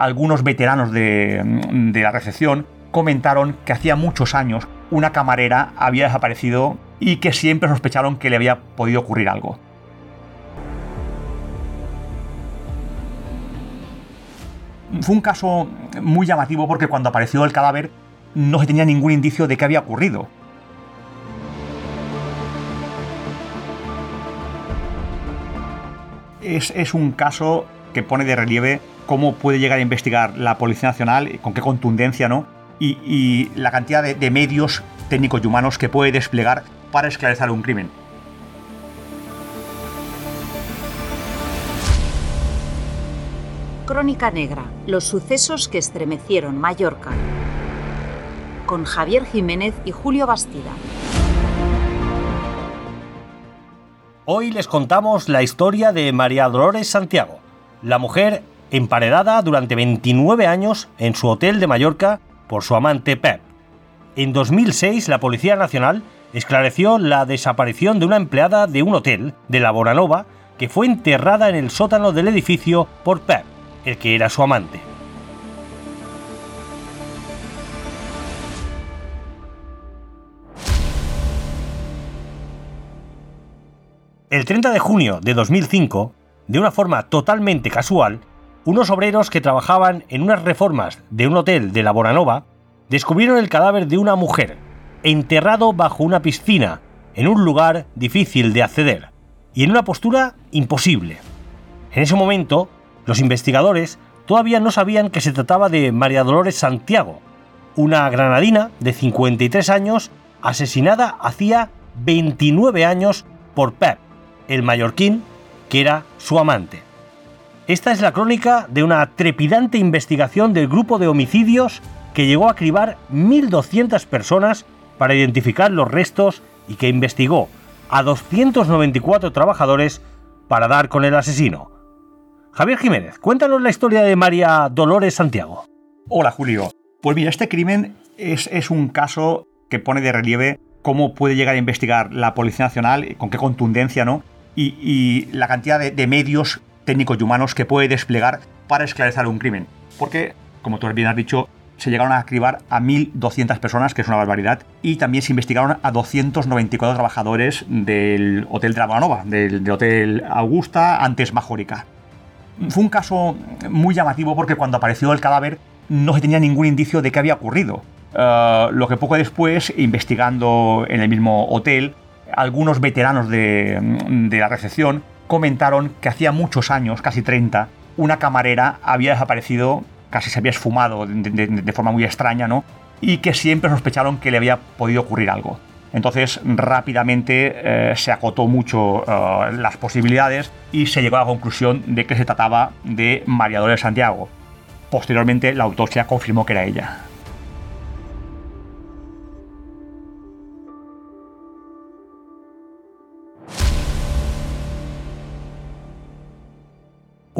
algunos veteranos de, de la recepción comentaron que hacía muchos años una camarera había desaparecido y que siempre sospecharon que le había podido ocurrir algo. Fue un caso muy llamativo porque cuando apareció el cadáver no se tenía ningún indicio de que había ocurrido. Es, un caso que pone de relieve cómo puede llegar a investigar la Policía Nacional, con qué contundencia, ¿no? Y, la cantidad de, de medios técnicos y humanos que puede desplegar para esclarecer un crimen. Crónica Negra, los sucesos que estremecieron Mallorca. Con Javier Jiménez y Julio Bastida. Hoy les contamos la historia de María Dolores Santiago, la mujer emparedada durante 29 años en su hotel de Mallorca por su amante Pep. En 2006 la Policía Nacional esclareció la desaparición de una empleada de un hotel de la Boranova que fue enterrada en el sótano del edificio por Pep, el que era su amante. El 30 de junio de 2005, de una forma totalmente casual, unos obreros que trabajaban en unas reformas de un hotel de la Boranova descubrieron el cadáver de una mujer, enterrado bajo una piscina, en un lugar difícil de acceder, y en una postura imposible. En ese momento, los investigadores todavía no sabían que se trataba de María Dolores Santiago, una granadina de 53 años asesinada hacía 29 años por Pep, el mallorquín, que era su amante. Esta es la crónica de una trepidante investigación del grupo de homicidios que llegó a cribar 1.200 personas para identificar los restos y que investigó a 294 trabajadores para dar con el asesino. Javier Jiménez, cuéntanos la historia de María Dolores Santiago. Hola Julio. Pues mira, este crimen es, un caso que pone de relieve cómo puede llegar a investigar la Policía Nacional, con qué contundencia, ¿no? Y, la cantidad de, medios técnicos y humanos que puede desplegar para esclarecer un crimen. Porque, como tú bien has dicho, se llegaron a cribar a 1.200 personas, que es una barbaridad, y también se investigaron a 294 trabajadores del Hotel de la del, Hotel Augusta, antes Majórica. Fue un caso muy llamativo porque cuando apareció el cadáver no se tenía ningún indicio de que había ocurrido. Eh, lo que poco después, investigando en el mismo hotel, algunos veteranos de, la recepción comentaron que hacía muchos años, casi 30, una camarera había desaparecido, casi se había esfumado de, forma muy extraña, ¿no? Y que siempre sospecharon que le había podido ocurrir algo. Entonces rápidamente eh, se acotó mucho eh, las posibilidades y se llegó a la conclusión de que se trataba de María Dolores Santiago. Posteriormente la autopsia confirmó que era ella.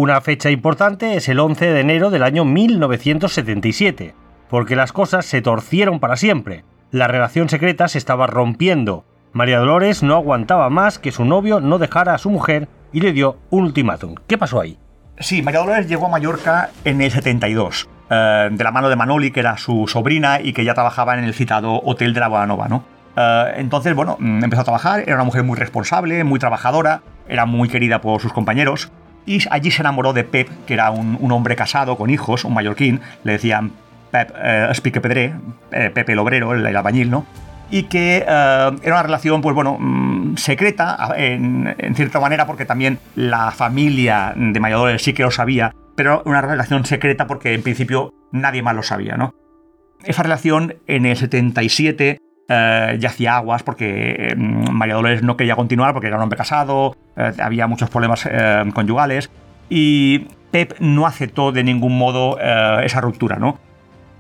Una fecha importante es el 11 de enero del año 1977, porque las cosas se torcieron para siempre. La relación secreta se estaba rompiendo. María Dolores no aguantaba más que su novio no dejara a su mujer y le dio un ultimátum. ¿Qué pasó ahí? Sí, María Dolores llegó a Mallorca en el 72, eh, de la mano de Manoli, que era su sobrina y que ya trabajaba en el citado Hotel de la Guanova, ¿no? Eh, entonces, bueno, mm, empezó a trabajar, era una mujer muy responsable, muy trabajadora, era muy querida por sus compañeros y allí se enamoró de Pep, que era un, hombre casado con hijos, un mallorquín, le decían Pep eh, Pedré, eh, Pepe el obrero, el, albañil, ¿no? Y que eh, era una relación, pues bueno, mm, secreta, en, cierta manera, porque también la familia de Mayadores sí que lo sabía, pero una relación secreta porque en principio nadie más lo sabía, ¿no? Esa relación en el 77 eh, ya hacía aguas porque mm, María Dolores no quería continuar porque era un hombre casado, eh, había muchos problemas eh, conyugales y Pep no aceptó de ningún modo esa ruptura, ¿no?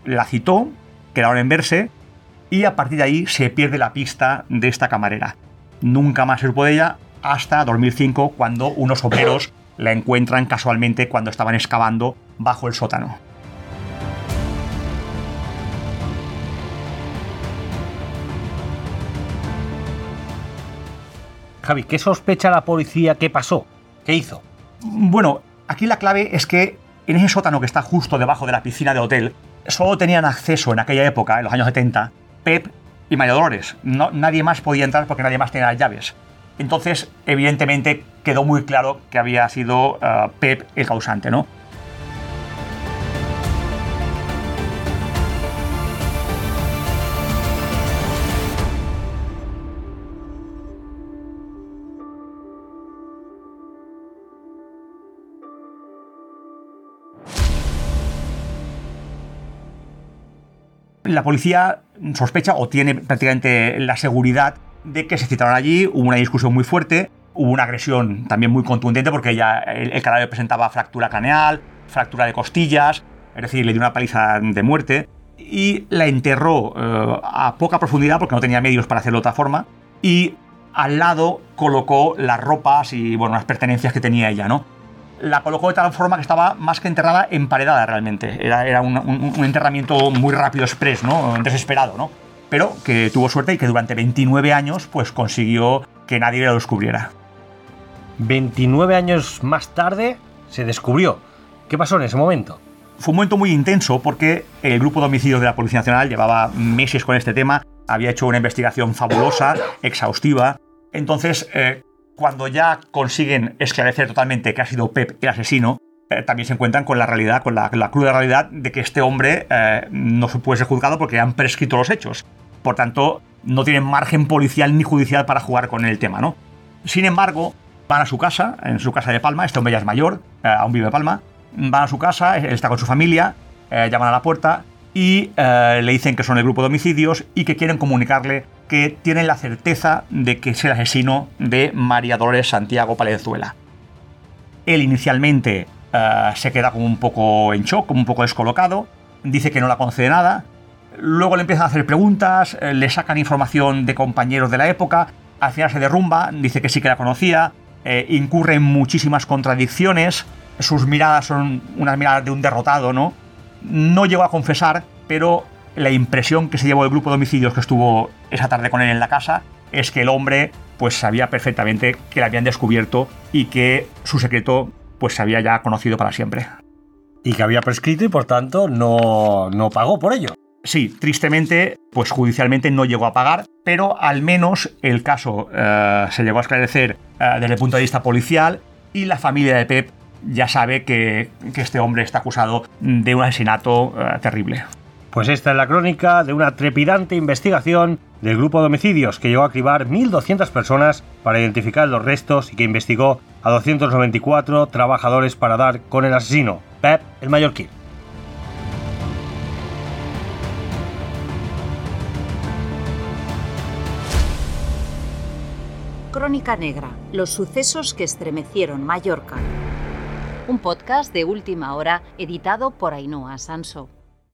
La citó, quedaron en verse y a partir de ahí se pierde la pista de esta camarera. Nunca más se supo de ella hasta 2005 cuando unos obreros la encuentran casualmente cuando estaban excavando bajo el sótano. Javi, ¿qué sospecha la policía? ¿Qué pasó? ¿Qué hizo? Bueno, aquí la clave es que en ese sótano que está justo debajo de la piscina del hotel, solo tenían acceso en aquella época, en los años 70, Pep y María Dolores. No, nadie más podía entrar porque nadie más tenía las llaves. Entonces, evidentemente, quedó muy claro que había sido eh, Pep el causante, ¿no? La policía sospecha o tiene prácticamente la seguridad de que se citaron allí, hubo una discusión muy fuerte, hubo una agresión también muy contundente porque ya el, cadáver presentaba fractura craneal, fractura de costillas, es decir, le dio una paliza de muerte y la enterró eh, a poca profundidad porque no tenía medios para hacerlo de otra forma y al lado colocó las ropas y bueno, las pertenencias que tenía ella, ¿no? La colocó de tal forma que estaba más que enterrada, emparedada realmente. Era, era un, enterramiento muy rápido, express, ¿no? Desesperado, ¿no? Pero que tuvo suerte y que durante 29 años pues consiguió que nadie lo descubriera. 29 años más tarde se descubrió. ¿Qué pasó en ese momento? Fue un momento muy intenso porque el grupo de homicidios de la Policía Nacional llevaba meses con este tema, había hecho una investigación fabulosa, exhaustiva. Entonces, eh, cuando ya consiguen esclarecer totalmente que ha sido Pep el asesino, eh, también se encuentran con la realidad, con la, cruda realidad de que este hombre eh, no se puede ser juzgado porque han prescrito los hechos. Por tanto, no tienen margen policial ni judicial para jugar con el tema, ¿no? Sin embargo, van a su casa, en su casa de Palma, este hombre ya es mayor, eh, aún vive Palma, van a su casa, él está con su familia, llaman a la puerta y le dicen que son el grupo de homicidios y que quieren comunicarle que tienen la certeza de que es el asesino de María Dolores Santiago Palenzuela. Él inicialmente eh, se queda como un poco en shock, como un poco descolocado, dice que no la conoce de nada, luego le empiezan a hacer preguntas, eh, le sacan información de compañeros de la época, al final se derrumba, dice que sí que la conocía, eh, incurre en muchísimas contradicciones, sus miradas son unas miradas de un derrotado, ¿no? No llegó a confesar, pero la impresión que se llevó el grupo de homicidios que estuvo esa tarde con él en la casa es que el hombre pues sabía perfectamente que le habían descubierto y que su secreto pues se había ya conocido para siempre. Y que había prescrito y por tanto no, no pagó por ello. Sí, tristemente, pues judicialmente no llegó a pagar, pero al menos el caso eh, se llegó a esclarecer eh, desde el punto de vista policial y la familia de Pep ya sabe que, este hombre está acusado de un asesinato eh, terrible. Pues esta es la crónica de una trepidante investigación del grupo de homicidios que llegó a cribar 1.200 personas para identificar los restos y que investigó a 294 trabajadores para dar con el asesino, Pep el mallorquín. Crónica Negra, los sucesos que estremecieron Mallorca. Un podcast de última hora editado por Ainhoa Sanso.